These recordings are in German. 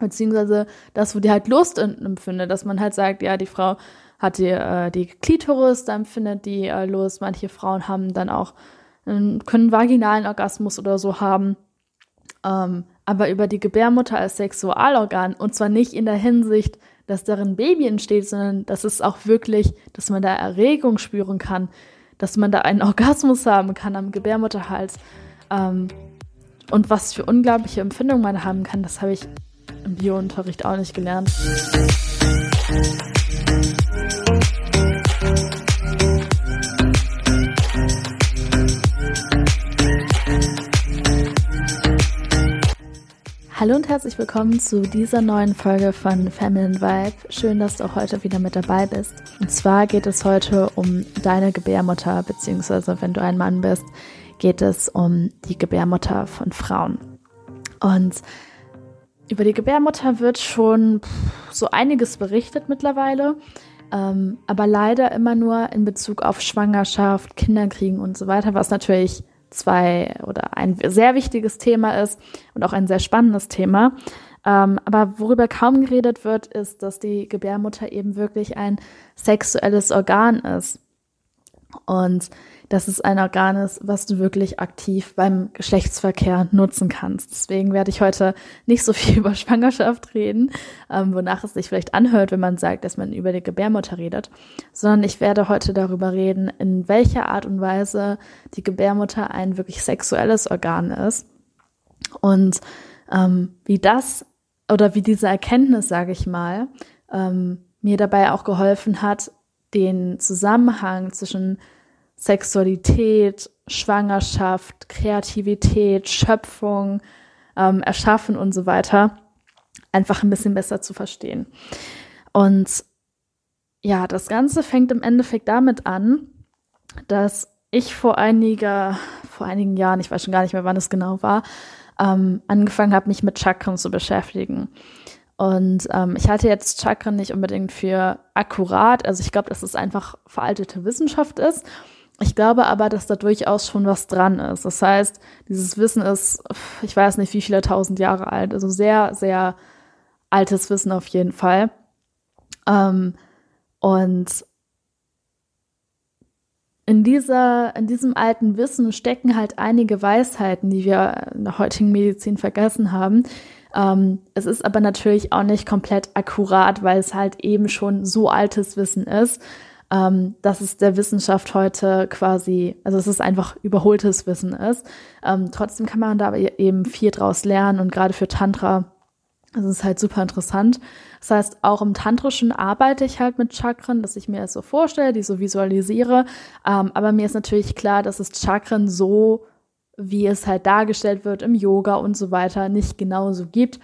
beziehungsweise das, wo die halt Lust empfindet, dass man halt sagt, ja, die Frau hat die, äh, die Klitoris, da empfindet die äh, Lust. Manche Frauen haben dann auch, äh, können vaginalen Orgasmus oder so haben. Ähm, aber über die Gebärmutter als Sexualorgan und zwar nicht in der Hinsicht, dass darin Baby entsteht, sondern dass es auch wirklich, dass man da Erregung spüren kann, dass man da einen Orgasmus haben kann am Gebärmutterhals. Ähm, und was für unglaubliche Empfindungen man haben kann, das habe ich im Biounterricht auch nicht gelernt. Hallo und herzlich willkommen zu dieser neuen Folge von Feminine Vibe. Schön, dass du auch heute wieder mit dabei bist. Und zwar geht es heute um deine Gebärmutter, beziehungsweise wenn du ein Mann bist, geht es um die Gebärmutter von Frauen. Und über die Gebärmutter wird schon so einiges berichtet mittlerweile, ähm, aber leider immer nur in Bezug auf Schwangerschaft, Kinderkriegen und so weiter, was natürlich zwei oder ein sehr wichtiges Thema ist und auch ein sehr spannendes Thema. Ähm, aber worüber kaum geredet wird, ist, dass die Gebärmutter eben wirklich ein sexuelles Organ ist. Und dass es ein Organ ist, was du wirklich aktiv beim Geschlechtsverkehr nutzen kannst. Deswegen werde ich heute nicht so viel über Schwangerschaft reden, ähm, wonach es sich vielleicht anhört, wenn man sagt, dass man über die Gebärmutter redet, sondern ich werde heute darüber reden, in welcher Art und Weise die Gebärmutter ein wirklich sexuelles Organ ist und ähm, wie das oder wie diese Erkenntnis, sage ich mal, ähm, mir dabei auch geholfen hat, den Zusammenhang zwischen Sexualität, Schwangerschaft, Kreativität, Schöpfung, ähm, Erschaffen und so weiter einfach ein bisschen besser zu verstehen. Und ja, das Ganze fängt im Endeffekt damit an, dass ich vor einiger, vor einigen Jahren, ich weiß schon gar nicht mehr, wann es genau war, ähm, angefangen habe, mich mit Chakren zu beschäftigen. Und ähm, ich halte jetzt Chakren nicht unbedingt für akkurat. Also ich glaube, dass es einfach veraltete Wissenschaft ist. Ich glaube aber, dass da durchaus schon was dran ist. Das heißt, dieses Wissen ist, ich weiß nicht, wie viele tausend Jahre alt, also sehr, sehr altes Wissen auf jeden Fall. Ähm, und in dieser, in diesem alten Wissen stecken halt einige Weisheiten, die wir in der heutigen Medizin vergessen haben. Ähm, es ist aber natürlich auch nicht komplett akkurat, weil es halt eben schon so altes Wissen ist ähm, dass es der Wissenschaft heute quasi, also es ist einfach überholtes Wissen ist. Ähm, trotzdem kann man da eben viel draus lernen und gerade für Tantra ist halt super interessant. Das heißt, auch im Tantrischen arbeite ich halt mit Chakren, dass ich mir das so vorstelle, die so visualisiere. Ähm, aber mir ist natürlich klar, dass es Chakren so, wie es halt dargestellt wird im Yoga und so weiter, nicht genauso gibt.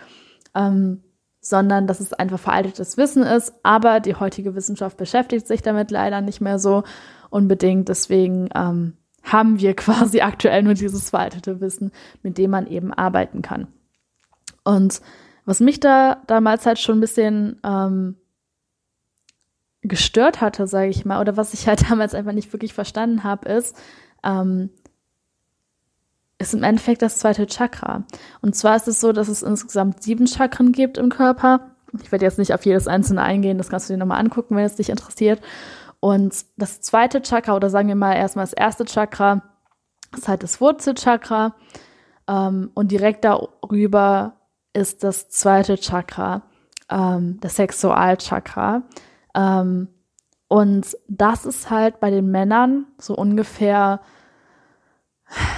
Ähm, sondern dass es einfach veraltetes Wissen ist. Aber die heutige Wissenschaft beschäftigt sich damit leider nicht mehr so unbedingt. Deswegen ähm, haben wir quasi aktuell nur dieses veraltete Wissen, mit dem man eben arbeiten kann. Und was mich da damals halt schon ein bisschen ähm, gestört hatte, sage ich mal, oder was ich halt damals einfach nicht wirklich verstanden habe, ist, ähm, ist im Endeffekt das zweite Chakra. Und zwar ist es so, dass es insgesamt sieben Chakren gibt im Körper. Ich werde jetzt nicht auf jedes einzelne eingehen, das kannst du dir nochmal angucken, wenn es dich interessiert. Und das zweite Chakra, oder sagen wir mal erstmal das erste Chakra, ist halt das Wurzelchakra. Ähm, und direkt darüber ist das zweite Chakra, ähm, das Sexualchakra. Ähm, und das ist halt bei den Männern so ungefähr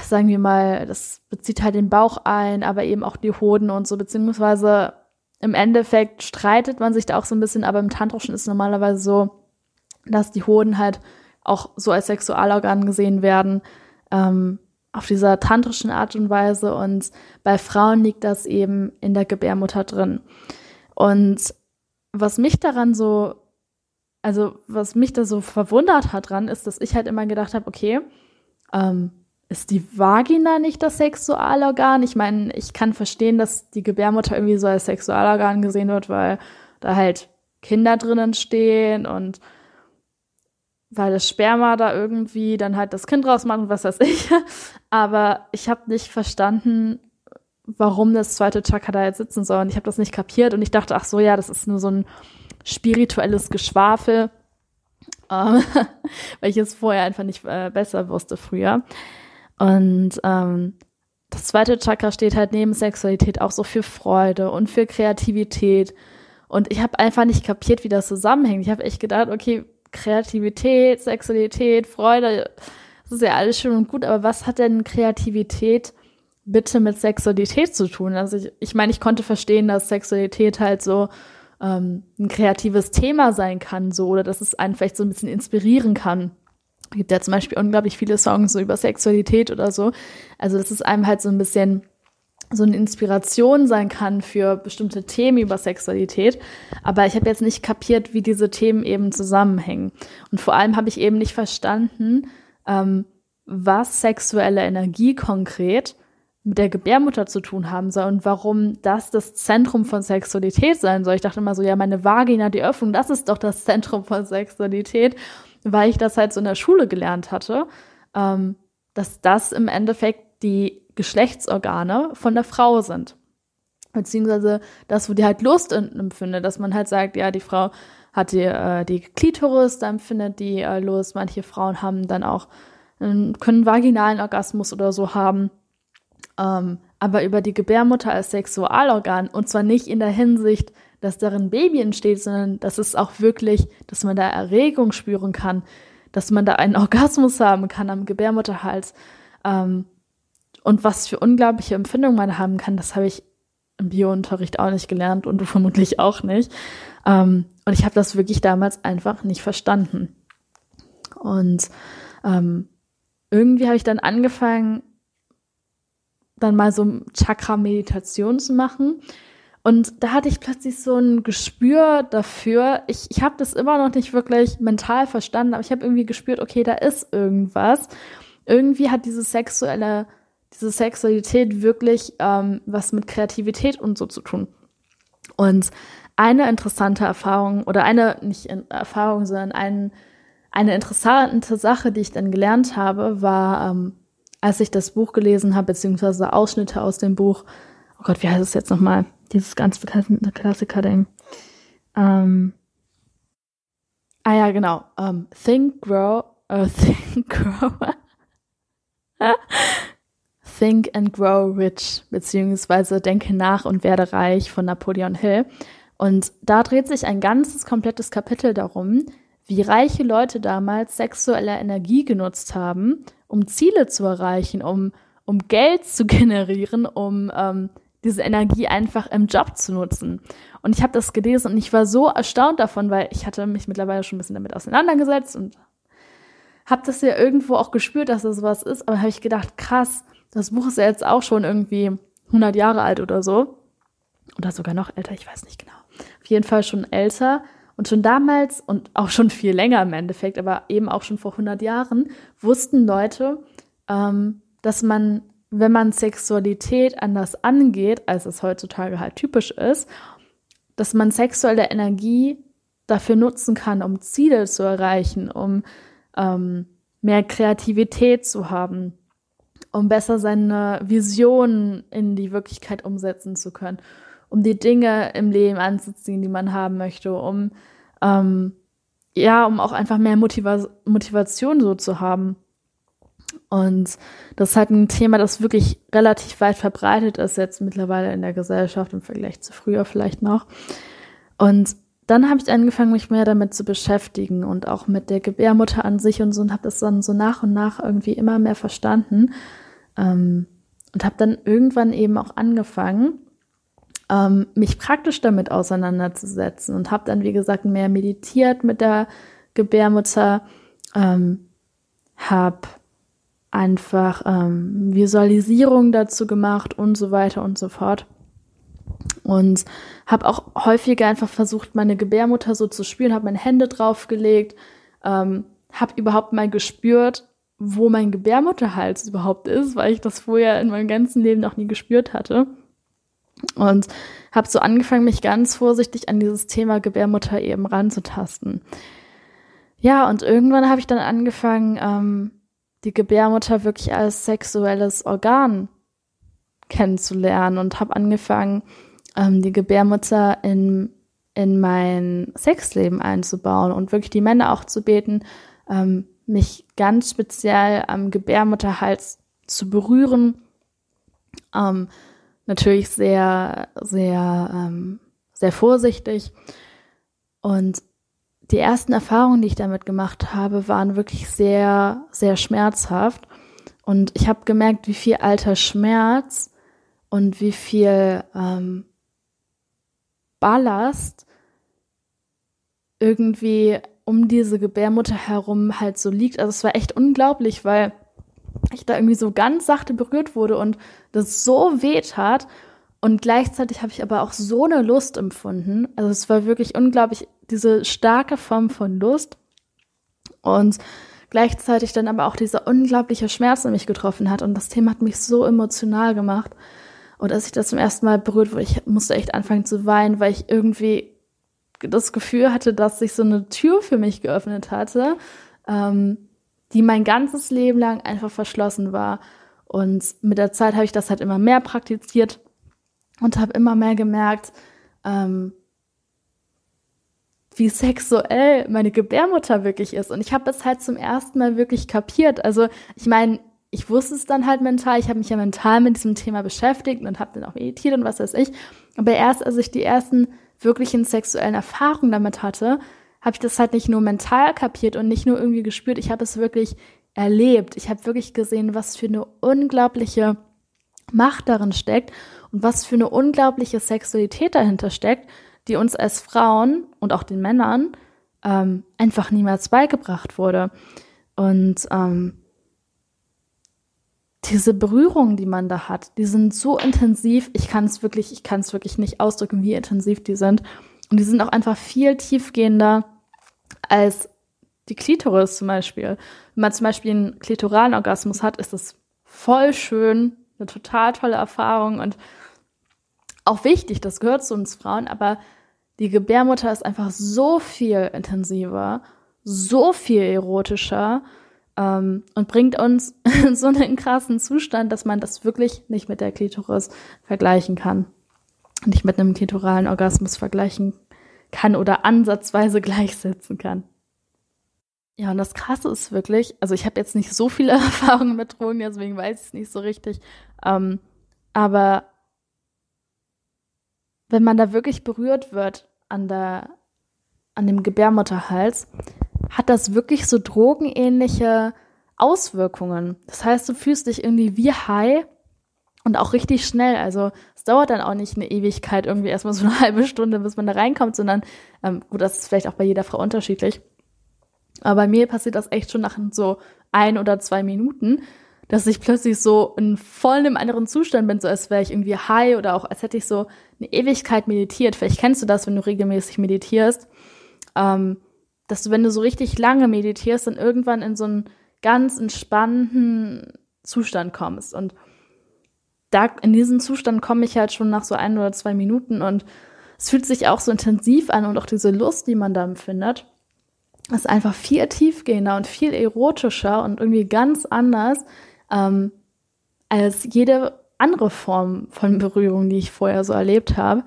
sagen wir mal, das bezieht halt den Bauch ein, aber eben auch die Hoden und so, beziehungsweise im Endeffekt streitet man sich da auch so ein bisschen, aber im Tantrischen ist normalerweise so, dass die Hoden halt auch so als Sexualorgan gesehen werden, ähm, auf dieser tantrischen Art und Weise und bei Frauen liegt das eben in der Gebärmutter drin. Und was mich daran so, also was mich da so verwundert hat dran, ist, dass ich halt immer gedacht habe, okay, ähm, ist die Vagina nicht das Sexualorgan? Ich meine, ich kann verstehen, dass die Gebärmutter irgendwie so als Sexualorgan gesehen wird, weil da halt Kinder drinnen stehen und weil das Sperma da irgendwie dann halt das Kind rausmacht und was weiß ich. Aber ich habe nicht verstanden, warum das zweite Chakra da jetzt sitzen soll. Und ich habe das nicht kapiert und ich dachte, ach so, ja, das ist nur so ein spirituelles Geschwafel, ähm, weil ich es vorher einfach nicht äh, besser wusste früher. Und ähm, das zweite Chakra steht halt neben Sexualität auch so für Freude und für Kreativität. Und ich habe einfach nicht kapiert, wie das zusammenhängt. Ich habe echt gedacht, okay, Kreativität, Sexualität, Freude, das ist ja alles schön und gut, aber was hat denn Kreativität bitte mit Sexualität zu tun? Also ich, ich meine, ich konnte verstehen, dass Sexualität halt so ähm, ein kreatives Thema sein kann, so, oder dass es einen vielleicht so ein bisschen inspirieren kann. Gibt ja zum Beispiel unglaublich viele Songs so über Sexualität oder so. Also, dass es einem halt so ein bisschen so eine Inspiration sein kann für bestimmte Themen über Sexualität. Aber ich habe jetzt nicht kapiert, wie diese Themen eben zusammenhängen. Und vor allem habe ich eben nicht verstanden, ähm, was sexuelle Energie konkret mit der Gebärmutter zu tun haben soll und warum das das Zentrum von Sexualität sein soll. Ich dachte immer so, ja, meine Vagina, die Öffnung, das ist doch das Zentrum von Sexualität, weil ich das halt so in der Schule gelernt hatte, ähm, dass das im Endeffekt die Geschlechtsorgane von der Frau sind. Beziehungsweise das, wo die halt Lust empfindet, dass man halt sagt, ja, die Frau hat die, äh, die Klitoris, da empfindet die äh, Lust. Manche Frauen haben dann auch, äh, können vaginalen Orgasmus oder so haben ähm, aber über die Gebärmutter als Sexualorgan und zwar nicht in der Hinsicht, dass darin Baby entsteht, sondern dass es auch wirklich, dass man da Erregung spüren kann, dass man da einen Orgasmus haben kann am Gebärmutterhals ähm, und was für unglaubliche Empfindungen man haben kann, das habe ich im Biounterricht auch nicht gelernt und du vermutlich auch nicht. Ähm, und ich habe das wirklich damals einfach nicht verstanden. Und ähm, irgendwie habe ich dann angefangen, dann mal so Chakra-Meditation zu machen. Und da hatte ich plötzlich so ein Gespür dafür. Ich, ich habe das immer noch nicht wirklich mental verstanden, aber ich habe irgendwie gespürt, okay, da ist irgendwas. Irgendwie hat diese sexuelle, diese Sexualität wirklich ähm, was mit Kreativität und so zu tun. Und eine interessante Erfahrung oder eine, nicht Erfahrung, sondern ein, eine interessante Sache, die ich dann gelernt habe, war, ähm, als ich das Buch gelesen habe, beziehungsweise Ausschnitte aus dem Buch, oh Gott, wie heißt es jetzt nochmal? Dieses ganz bekannte Klassiker-Ding. Ähm, ah ja, genau. Um, ähm, think, Grow, uh, Think, Grow. think and Grow Rich, beziehungsweise Denke nach und werde reich von Napoleon Hill. Und da dreht sich ein ganzes komplettes Kapitel darum, wie reiche Leute damals sexuelle Energie genutzt haben, um Ziele zu erreichen, um, um Geld zu generieren, um ähm, diese Energie einfach im Job zu nutzen. Und ich habe das gelesen und ich war so erstaunt davon, weil ich hatte mich mittlerweile schon ein bisschen damit auseinandergesetzt und habe das ja irgendwo auch gespürt, dass das sowas ist. Aber habe ich gedacht, krass, das Buch ist ja jetzt auch schon irgendwie 100 Jahre alt oder so. Oder sogar noch älter, ich weiß nicht genau. Auf jeden Fall schon älter. Und schon damals und auch schon viel länger im Endeffekt, aber eben auch schon vor 100 Jahren, wussten Leute, ähm, dass man, wenn man Sexualität anders angeht, als es heutzutage halt typisch ist, dass man sexuelle Energie dafür nutzen kann, um Ziele zu erreichen, um ähm, mehr Kreativität zu haben, um besser seine Visionen in die Wirklichkeit umsetzen zu können um die Dinge im Leben anzuziehen, die man haben möchte, um ähm, ja, um auch einfach mehr Motiva Motivation so zu haben. Und das ist halt ein Thema, das wirklich relativ weit verbreitet ist jetzt mittlerweile in der Gesellschaft im Vergleich zu früher vielleicht noch. Und dann habe ich angefangen, mich mehr damit zu beschäftigen und auch mit der Gebärmutter an sich und so und habe das dann so nach und nach irgendwie immer mehr verstanden ähm, und habe dann irgendwann eben auch angefangen, ähm, mich praktisch damit auseinanderzusetzen und habe dann, wie gesagt, mehr meditiert mit der Gebärmutter, ähm, habe einfach ähm, Visualisierung dazu gemacht und so weiter und so fort. Und habe auch häufiger einfach versucht, meine Gebärmutter so zu spüren, habe meine Hände draufgelegt, ähm, habe überhaupt mal gespürt, wo mein Gebärmutterhals überhaupt ist, weil ich das vorher in meinem ganzen Leben noch nie gespürt hatte. Und habe so angefangen, mich ganz vorsichtig an dieses Thema Gebärmutter eben ranzutasten. Ja, und irgendwann habe ich dann angefangen, ähm, die Gebärmutter wirklich als sexuelles Organ kennenzulernen und habe angefangen, ähm, die Gebärmutter in, in mein Sexleben einzubauen und wirklich die Männer auch zu beten, ähm, mich ganz speziell am Gebärmutterhals zu berühren. Ähm, natürlich sehr, sehr, ähm, sehr vorsichtig. Und die ersten Erfahrungen, die ich damit gemacht habe, waren wirklich sehr, sehr schmerzhaft. Und ich habe gemerkt, wie viel alter Schmerz und wie viel ähm, Ballast irgendwie um diese Gebärmutter herum halt so liegt. Also es war echt unglaublich, weil ich da irgendwie so ganz sachte berührt wurde und das so weh tat. Und gleichzeitig habe ich aber auch so eine Lust empfunden. Also es war wirklich unglaublich, diese starke Form von Lust. Und gleichzeitig dann aber auch dieser unglaubliche Schmerz, der mich getroffen hat. Und das Thema hat mich so emotional gemacht. Und als ich das zum ersten Mal berührt wurde, ich musste echt anfangen zu weinen, weil ich irgendwie das Gefühl hatte, dass sich so eine Tür für mich geöffnet hatte, ähm, die mein ganzes Leben lang einfach verschlossen war. Und mit der Zeit habe ich das halt immer mehr praktiziert und habe immer mehr gemerkt, ähm, wie sexuell meine Gebärmutter wirklich ist. Und ich habe das halt zum ersten Mal wirklich kapiert. Also ich meine, ich wusste es dann halt mental. Ich habe mich ja mental mit diesem Thema beschäftigt und habe dann auch meditiert und was weiß ich. Aber erst als ich die ersten wirklichen sexuellen Erfahrungen damit hatte, habe ich das halt nicht nur mental kapiert und nicht nur irgendwie gespürt. Ich habe es wirklich erlebt. Ich habe wirklich gesehen, was für eine unglaubliche Macht darin steckt und was für eine unglaubliche Sexualität dahinter steckt, die uns als Frauen und auch den Männern ähm, einfach niemals beigebracht wurde. Und ähm, diese Berührungen, die man da hat, die sind so intensiv. Ich kann es wirklich, ich kann es wirklich nicht ausdrücken, wie intensiv die sind. Und die sind auch einfach viel tiefgehender als die Klitoris zum Beispiel. Wenn man zum Beispiel einen klitoralen Orgasmus hat, ist das voll schön, eine total tolle Erfahrung und auch wichtig, das gehört zu uns Frauen, aber die Gebärmutter ist einfach so viel intensiver, so viel erotischer ähm, und bringt uns in so einen krassen Zustand, dass man das wirklich nicht mit der Klitoris vergleichen kann. Nicht mit einem klitoralen Orgasmus vergleichen kann oder ansatzweise gleichsetzen kann. Ja, und das Krasse ist wirklich, also ich habe jetzt nicht so viele Erfahrungen mit Drogen, deswegen weiß ich es nicht so richtig. Ähm, aber wenn man da wirklich berührt wird an der, an dem Gebärmutterhals, hat das wirklich so drogenähnliche Auswirkungen. Das heißt, du fühlst dich irgendwie wie high und auch richtig schnell. Also es dauert dann auch nicht eine Ewigkeit, irgendwie erstmal so eine halbe Stunde, bis man da reinkommt, sondern, ähm, gut, das ist vielleicht auch bei jeder Frau unterschiedlich. Aber bei mir passiert das echt schon nach so ein oder zwei Minuten, dass ich plötzlich so in voll einem anderen Zustand bin, so als wäre ich irgendwie high oder auch als hätte ich so eine Ewigkeit meditiert. Vielleicht kennst du das, wenn du regelmäßig meditierst. Ähm, dass du, wenn du so richtig lange meditierst, dann irgendwann in so einen ganz entspannten Zustand kommst. Und da, in diesen Zustand komme ich halt schon nach so ein oder zwei Minuten und es fühlt sich auch so intensiv an und auch diese Lust, die man da empfindet, ist einfach viel tiefgehender und viel erotischer und irgendwie ganz anders ähm, als jede andere Form von Berührung, die ich vorher so erlebt habe.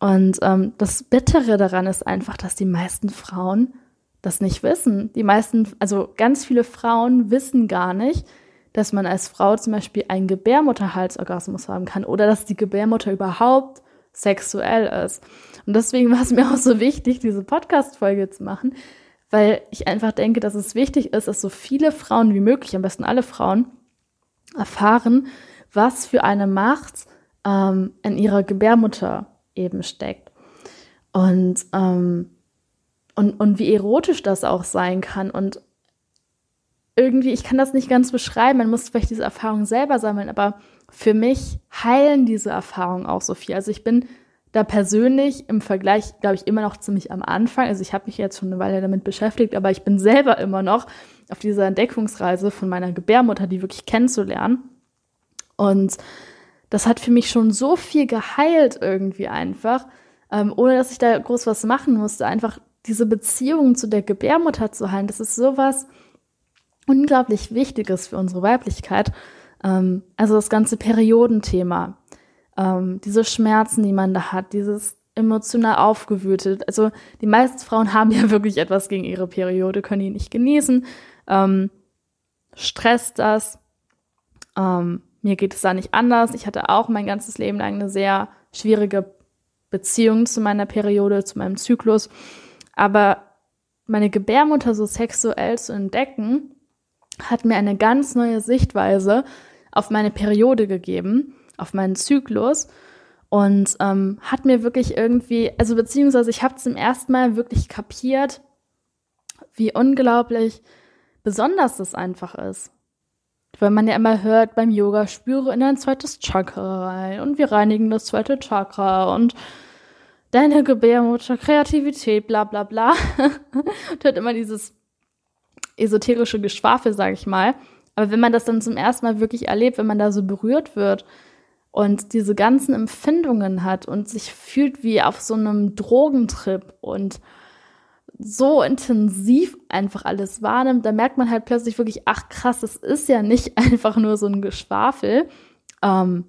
Und ähm, das Bittere daran ist einfach, dass die meisten Frauen das nicht wissen. Die meisten, also ganz viele Frauen wissen gar nicht, dass man als Frau zum Beispiel einen Gebärmutterhalsorgasmus haben kann oder dass die Gebärmutter überhaupt sexuell ist. Und deswegen war es mir auch so wichtig, diese Podcast-Folge zu machen, weil ich einfach denke, dass es wichtig ist, dass so viele Frauen wie möglich, am besten alle Frauen, erfahren, was für eine Macht ähm, in ihrer Gebärmutter eben steckt. Und, ähm, und, und wie erotisch das auch sein kann. Und irgendwie, ich kann das nicht ganz beschreiben, man muss vielleicht diese Erfahrung selber sammeln, aber für mich heilen diese Erfahrungen auch so viel. Also ich bin da persönlich im Vergleich, glaube ich, immer noch ziemlich am Anfang. Also ich habe mich jetzt schon eine Weile damit beschäftigt, aber ich bin selber immer noch auf dieser Entdeckungsreise von meiner Gebärmutter, die wirklich kennenzulernen. Und das hat für mich schon so viel geheilt irgendwie einfach, ähm, ohne dass ich da groß was machen musste. Einfach diese Beziehung zu der Gebärmutter zu heilen, das ist sowas unglaublich Wichtiges für unsere Weiblichkeit. Ähm, also das ganze Periodenthema, ähm, diese Schmerzen, die man da hat, dieses emotional aufgewühlt. Also die meisten Frauen haben ja wirklich etwas gegen ihre Periode, können die nicht genießen, ähm, stresst das. Ähm, mir geht es da nicht anders. Ich hatte auch mein ganzes Leben lang eine sehr schwierige Beziehung zu meiner Periode, zu meinem Zyklus. Aber meine Gebärmutter so sexuell zu entdecken, hat mir eine ganz neue Sichtweise auf meine Periode gegeben, auf meinen Zyklus und ähm, hat mir wirklich irgendwie, also beziehungsweise ich habe zum ersten Mal wirklich kapiert, wie unglaublich besonders das einfach ist. Weil man ja immer hört beim Yoga, spüre in ein zweites Chakra rein und wir reinigen das zweite Chakra und deine Gebärmutter, Kreativität, bla bla bla. und hört immer dieses esoterische Geschwafel, sag ich mal. Aber wenn man das dann zum ersten Mal wirklich erlebt, wenn man da so berührt wird und diese ganzen Empfindungen hat und sich fühlt wie auf so einem Drogentrip und so intensiv einfach alles wahrnimmt, da merkt man halt plötzlich wirklich, ach krass, das ist ja nicht einfach nur so ein Geschwafel. Ähm,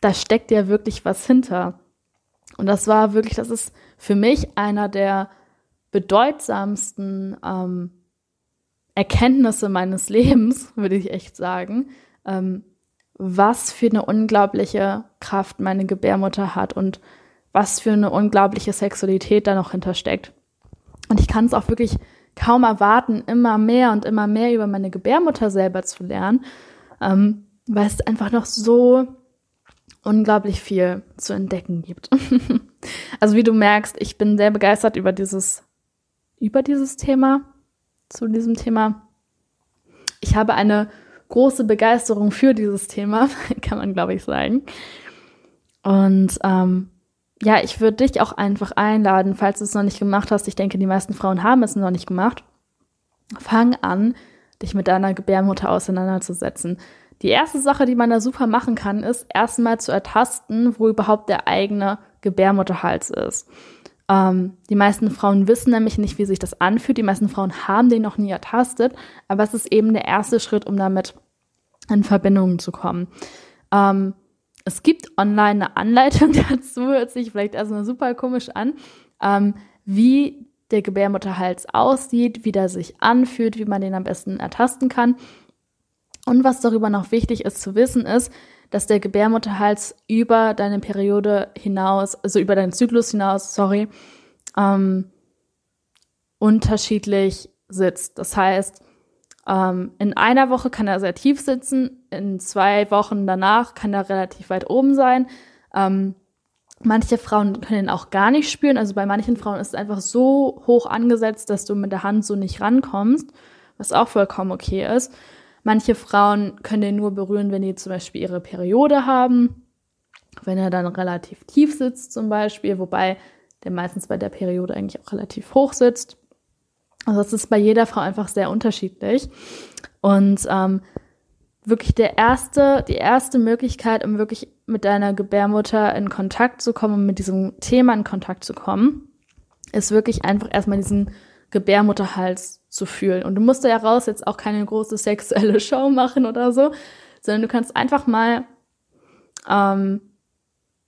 da steckt ja wirklich was hinter. Und das war wirklich, das ist für mich einer der bedeutsamsten ähm, Erkenntnisse meines Lebens, würde ich echt sagen, ähm, was für eine unglaubliche Kraft meine Gebärmutter hat und was für eine unglaubliche Sexualität da noch hintersteckt. Und ich kann es auch wirklich kaum erwarten, immer mehr und immer mehr über meine Gebärmutter selber zu lernen, ähm, weil es einfach noch so unglaublich viel zu entdecken gibt. also wie du merkst, ich bin sehr begeistert über dieses, über dieses Thema, zu diesem Thema. Ich habe eine große Begeisterung für dieses Thema, kann man glaube ich sagen. Und ähm, ja, ich würde dich auch einfach einladen, falls du es noch nicht gemacht hast. Ich denke, die meisten Frauen haben es noch nicht gemacht. Fang an, dich mit deiner Gebärmutter auseinanderzusetzen. Die erste Sache, die man da super machen kann, ist erstmal zu ertasten, wo überhaupt der eigene Gebärmutterhals ist. Ähm, die meisten Frauen wissen nämlich nicht, wie sich das anfühlt. Die meisten Frauen haben den noch nie ertastet, aber es ist eben der erste Schritt, um damit in Verbindung zu kommen. Ähm, es gibt online eine Anleitung dazu, hört sich vielleicht erstmal super komisch an, ähm, wie der Gebärmutterhals aussieht, wie der sich anfühlt, wie man den am besten ertasten kann. Und was darüber noch wichtig ist zu wissen, ist, dass der Gebärmutterhals über deine Periode hinaus, also über deinen Zyklus hinaus, sorry, ähm, unterschiedlich sitzt. Das heißt, ähm, in einer Woche kann er sehr tief sitzen, in zwei Wochen danach kann er relativ weit oben sein. Ähm, manche Frauen können ihn auch gar nicht spüren. Also bei manchen Frauen ist es einfach so hoch angesetzt, dass du mit der Hand so nicht rankommst, was auch vollkommen okay ist. Manche Frauen können den nur berühren, wenn die zum Beispiel ihre Periode haben, wenn er dann relativ tief sitzt zum Beispiel, wobei der meistens bei der Periode eigentlich auch relativ hoch sitzt. Also es ist bei jeder Frau einfach sehr unterschiedlich. Und ähm, wirklich der erste, die erste Möglichkeit, um wirklich mit deiner Gebärmutter in Kontakt zu kommen, um mit diesem Thema in Kontakt zu kommen, ist wirklich einfach erstmal diesen Gebärmutterhals zu fühlen. Und du musst da ja raus jetzt auch keine große sexuelle Show machen oder so, sondern du kannst einfach mal ähm,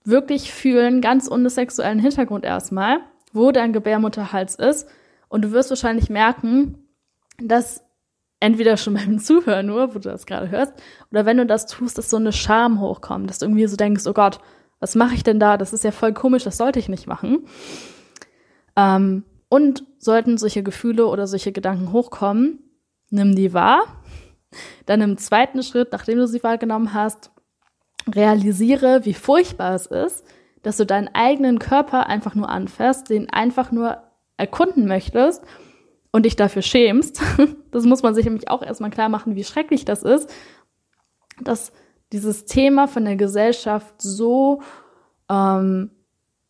wirklich fühlen, ganz ohne sexuellen Hintergrund erstmal, wo dein Gebärmutterhals ist und du wirst wahrscheinlich merken, dass entweder schon beim Zuhören nur, wo du das gerade hörst, oder wenn du das tust, dass so eine Scham hochkommt, dass du irgendwie so denkst, oh Gott, was mache ich denn da? Das ist ja voll komisch, das sollte ich nicht machen. Ähm, und sollten solche Gefühle oder solche Gedanken hochkommen, nimm die wahr. Dann im zweiten Schritt, nachdem du sie wahrgenommen hast, realisiere, wie furchtbar es ist, dass du deinen eigenen Körper einfach nur anfasst, den einfach nur erkunden möchtest und dich dafür schämst, das muss man sich nämlich auch erstmal klar machen, wie schrecklich das ist, dass dieses Thema von der Gesellschaft so, ähm,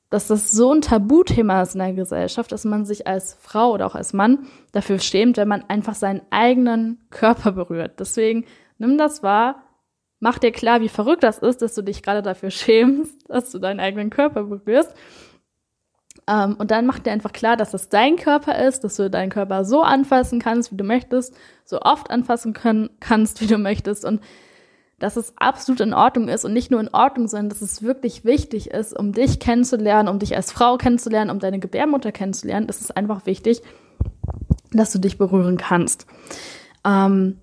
dass das so ein Tabuthema ist in der Gesellschaft, dass man sich als Frau oder auch als Mann dafür schämt, wenn man einfach seinen eigenen Körper berührt. Deswegen nimm das wahr, mach dir klar, wie verrückt das ist, dass du dich gerade dafür schämst, dass du deinen eigenen Körper berührst ähm, und dann macht dir einfach klar, dass das dein Körper ist, dass du deinen Körper so anfassen kannst, wie du möchtest, so oft anfassen können, kannst, wie du möchtest. Und dass es absolut in Ordnung ist und nicht nur in Ordnung, sondern dass es wirklich wichtig ist, um dich kennenzulernen, um dich als Frau kennenzulernen, um deine Gebärmutter kennenzulernen. Ist einfach wichtig, dass du dich berühren kannst. Ähm,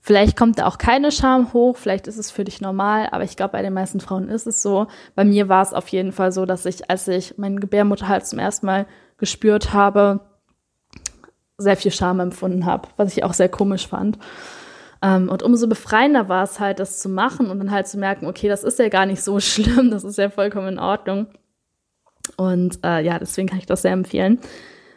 vielleicht kommt da auch keine Scham hoch, vielleicht ist es für dich normal, aber ich glaube, bei den meisten Frauen ist es so. Bei mir war es auf jeden Fall so, dass ich, als ich meinen Gebärmutterhals zum ersten Mal gespürt habe, sehr viel Scham empfunden habe, was ich auch sehr komisch fand. Ähm, und umso befreiender war es halt, das zu machen und dann halt zu merken, okay, das ist ja gar nicht so schlimm, das ist ja vollkommen in Ordnung. Und äh, ja, deswegen kann ich das sehr empfehlen.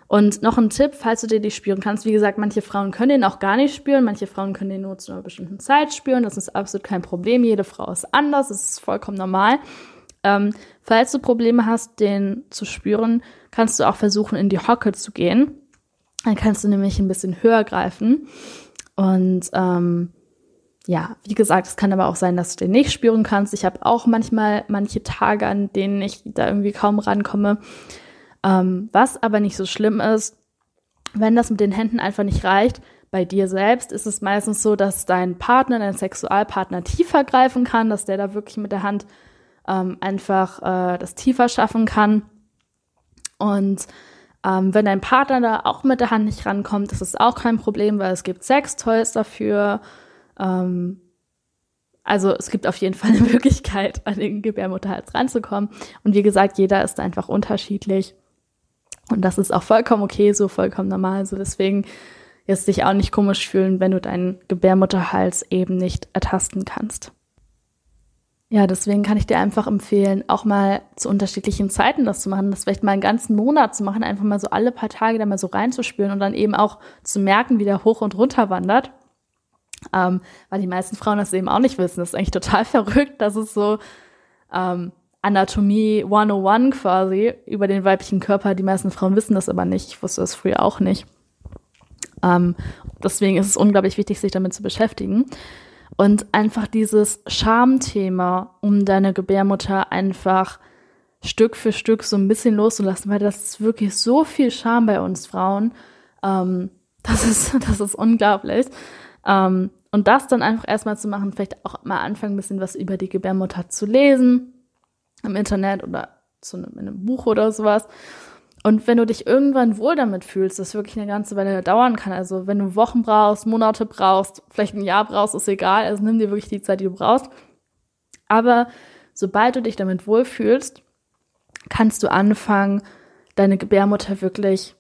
Und noch ein Tipp, falls du den nicht spüren kannst, wie gesagt, manche Frauen können den auch gar nicht spüren, manche Frauen können den nur zu einer bestimmten Zeit spüren, das ist absolut kein Problem, jede Frau ist anders, das ist vollkommen normal. Ähm, falls du Probleme hast, den zu spüren, kannst du auch versuchen, in die Hocke zu gehen. Dann kannst du nämlich ein bisschen höher greifen und ähm, ja, wie gesagt, es kann aber auch sein, dass du den nicht spüren kannst. Ich habe auch manchmal manche Tage, an denen ich da irgendwie kaum rankomme. Ähm, was aber nicht so schlimm ist, wenn das mit den Händen einfach nicht reicht, bei dir selbst ist es meistens so, dass dein Partner, dein Sexualpartner tiefer greifen kann, dass der da wirklich mit der Hand ähm, einfach äh, das tiefer schaffen kann. Und ähm, wenn dein Partner da auch mit der Hand nicht rankommt, das ist auch kein Problem, weil es gibt Sextoys dafür. Ähm, also es gibt auf jeden Fall eine Möglichkeit, an den Gebärmutterhals ranzukommen. Und wie gesagt, jeder ist einfach unterschiedlich. Und das ist auch vollkommen okay, so vollkommen normal. So deswegen jetzt dich auch nicht komisch fühlen, wenn du deinen Gebärmutterhals eben nicht ertasten kannst. Ja, deswegen kann ich dir einfach empfehlen, auch mal zu unterschiedlichen Zeiten das zu machen, das vielleicht mal einen ganzen Monat zu machen, einfach mal so alle paar Tage da mal so reinzuspüren und dann eben auch zu merken, wie der hoch und runter wandert. Ähm, weil die meisten Frauen das eben auch nicht wissen. Das ist eigentlich total verrückt, dass es so ähm, Anatomie 101 quasi über den weiblichen Körper. Die meisten Frauen wissen das aber nicht. Ich wusste das früher auch nicht. Ähm, deswegen ist es unglaublich wichtig, sich damit zu beschäftigen. Und einfach dieses Schamthema um deine Gebärmutter einfach Stück für Stück so ein bisschen loszulassen, weil das ist wirklich so viel Scham bei uns Frauen. Ähm, das ist, das ist unglaublich. Ähm, und das dann einfach erstmal zu machen, vielleicht auch mal anfangen, ein bisschen was über die Gebärmutter zu lesen im Internet oder zu einem, in einem Buch oder sowas. Und wenn du dich irgendwann wohl damit fühlst, das wirklich eine ganze Weile dauern kann, also wenn du Wochen brauchst, Monate brauchst, vielleicht ein Jahr brauchst, ist egal, also nimm dir wirklich die Zeit, die du brauchst. Aber sobald du dich damit wohlfühlst, kannst du anfangen, deine Gebärmutter wirklich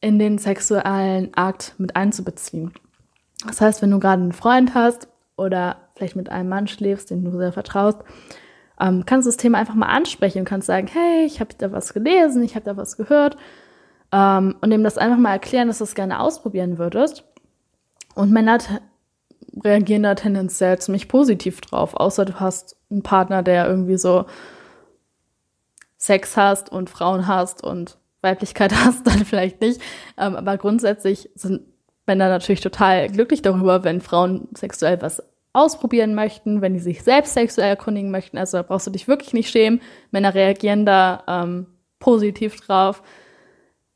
in den sexuellen Akt mit einzubeziehen. Das heißt, wenn du gerade einen Freund hast oder vielleicht mit einem Mann schläfst, den du sehr vertraust, ähm, kannst das Thema einfach mal ansprechen und kannst sagen, hey, ich habe da was gelesen, ich habe da was gehört ähm, und dem das einfach mal erklären, dass du es gerne ausprobieren würdest. Und Männer reagieren da tendenziell ziemlich positiv drauf, außer du hast einen Partner, der irgendwie so Sex hast und Frauen hast und Weiblichkeit hast, dann vielleicht nicht. Ähm, aber grundsätzlich sind Männer natürlich total glücklich darüber, wenn Frauen sexuell was ausprobieren möchten, wenn die sich selbst sexuell erkundigen möchten. Also da brauchst du dich wirklich nicht schämen. Männer reagieren da ähm, positiv drauf.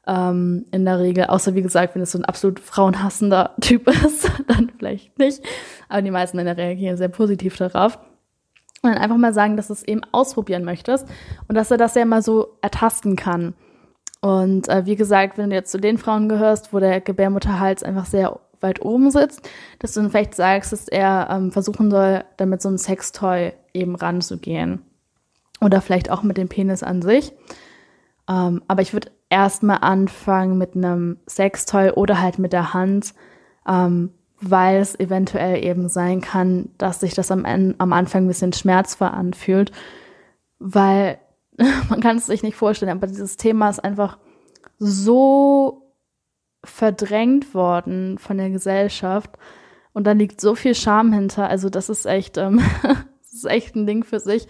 Ähm, in der Regel, außer wie gesagt, wenn es so ein absolut frauenhassender Typ ist, dann vielleicht nicht. Aber die meisten Männer reagieren sehr positiv darauf. Und dann einfach mal sagen, dass du es eben ausprobieren möchtest und dass er das ja mal so ertasten kann. Und äh, wie gesagt, wenn du jetzt zu den Frauen gehörst, wo der Gebärmutterhals einfach sehr weit oben sitzt, dass du dann vielleicht sagst, dass er ähm, versuchen soll, damit so ein Sextoy eben ranzugehen. Oder vielleicht auch mit dem Penis an sich. Ähm, aber ich würde erstmal anfangen mit einem Sextoy oder halt mit der Hand, ähm, weil es eventuell eben sein kann, dass sich das am, am Anfang ein bisschen schmerzvoll anfühlt, weil man kann es sich nicht vorstellen, aber dieses Thema ist einfach so verdrängt worden von der Gesellschaft. Und da liegt so viel Scham hinter. Also das ist echt, ähm, das ist echt ein Ding für sich,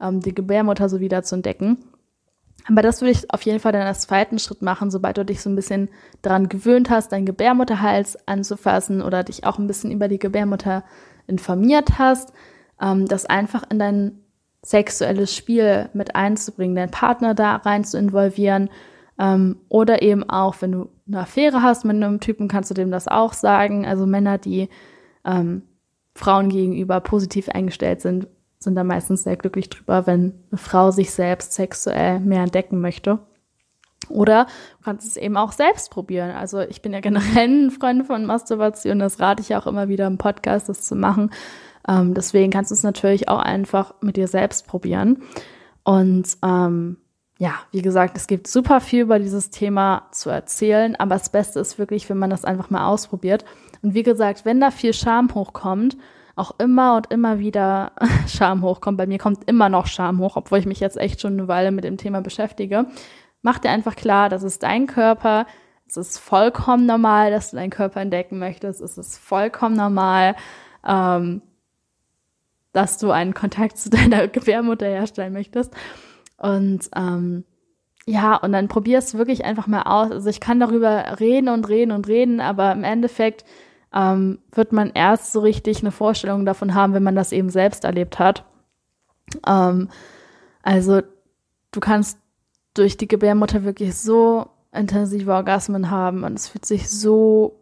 ähm, die Gebärmutter so wieder zu entdecken. Aber das würde ich auf jeden Fall dann als zweiten Schritt machen, sobald du dich so ein bisschen daran gewöhnt hast, deinen Gebärmutterhals anzufassen oder dich auch ein bisschen über die Gebärmutter informiert hast, ähm, das einfach in dein sexuelles Spiel mit einzubringen, deinen Partner da rein zu involvieren ähm, oder eben auch, wenn du eine Affäre hast mit einem Typen, kannst du dem das auch sagen. Also Männer, die ähm, Frauen gegenüber positiv eingestellt sind, sind da meistens sehr glücklich drüber, wenn eine Frau sich selbst sexuell mehr entdecken möchte. Oder du kannst es eben auch selbst probieren. Also ich bin ja generell ein Freund von Masturbation, das rate ich auch immer wieder im Podcast, das zu machen. Ähm, deswegen kannst du es natürlich auch einfach mit dir selbst probieren. Und ähm, ja, wie gesagt, es gibt super viel über dieses Thema zu erzählen, aber das Beste ist wirklich, wenn man das einfach mal ausprobiert. Und wie gesagt, wenn da viel Scham hochkommt, auch immer und immer wieder Scham hochkommt, bei mir kommt immer noch Scham hoch, obwohl ich mich jetzt echt schon eine Weile mit dem Thema beschäftige, mach dir einfach klar, das ist dein Körper, es ist vollkommen normal, dass du deinen Körper entdecken möchtest, es ist vollkommen normal, ähm, dass du einen Kontakt zu deiner Gebärmutter herstellen möchtest. Und ähm, ja, und dann probier es wirklich einfach mal aus. Also ich kann darüber reden und reden und reden, aber im Endeffekt ähm, wird man erst so richtig eine Vorstellung davon haben, wenn man das eben selbst erlebt hat. Ähm, also du kannst durch die Gebärmutter wirklich so intensive Orgasmen haben und es fühlt sich so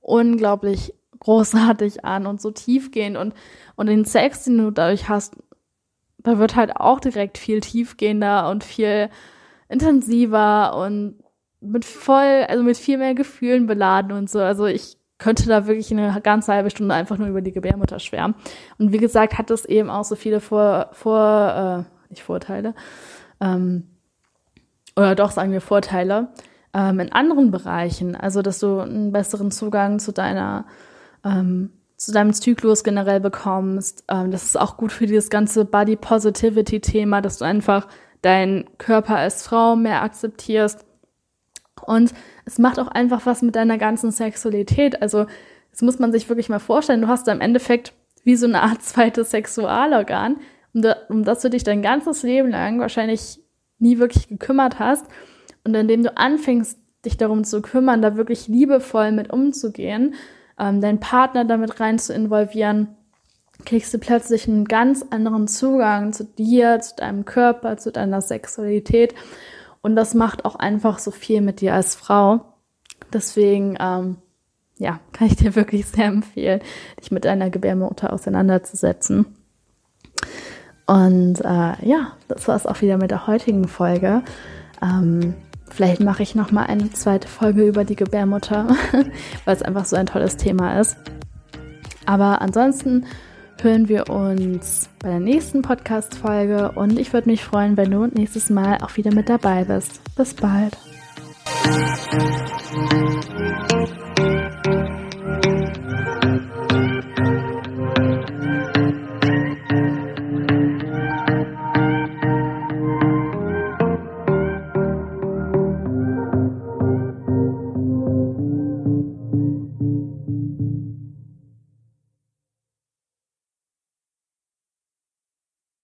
unglaublich großartig an und so tiefgehend und, und den Sex, den du dadurch hast, da wird halt auch direkt viel tiefgehender und viel intensiver und mit voll, also mit viel mehr Gefühlen beladen und so. Also ich könnte da wirklich eine ganze halbe Stunde einfach nur über die Gebärmutter schwärmen. Und wie gesagt, hat es eben auch so viele Vor, Vor äh, nicht Vorteile, ähm, oder doch sagen wir Vorteile, ähm, in anderen Bereichen. Also, dass du einen besseren Zugang zu deiner ähm, zu deinem Zyklus generell bekommst. Ähm, das ist auch gut für dieses ganze Body Positivity Thema, dass du einfach deinen Körper als Frau mehr akzeptierst. Und es macht auch einfach was mit deiner ganzen Sexualität. Also, das muss man sich wirklich mal vorstellen. Du hast da im Endeffekt wie so eine Art zweites Sexualorgan, um, da, um das du dich dein ganzes Leben lang wahrscheinlich nie wirklich gekümmert hast. Und indem du anfängst, dich darum zu kümmern, da wirklich liebevoll mit umzugehen, ähm, deinen Partner damit rein zu involvieren, kriegst du plötzlich einen ganz anderen Zugang zu dir, zu deinem Körper, zu deiner Sexualität. Und das macht auch einfach so viel mit dir als Frau. Deswegen, ähm, ja, kann ich dir wirklich sehr empfehlen, dich mit deiner Gebärmutter auseinanderzusetzen. Und äh, ja, das war es auch wieder mit der heutigen Folge. Ähm, Vielleicht mache ich noch mal eine zweite Folge über die Gebärmutter, weil es einfach so ein tolles Thema ist. Aber ansonsten hören wir uns bei der nächsten Podcast-Folge und ich würde mich freuen, wenn du nächstes Mal auch wieder mit dabei bist. Bis bald.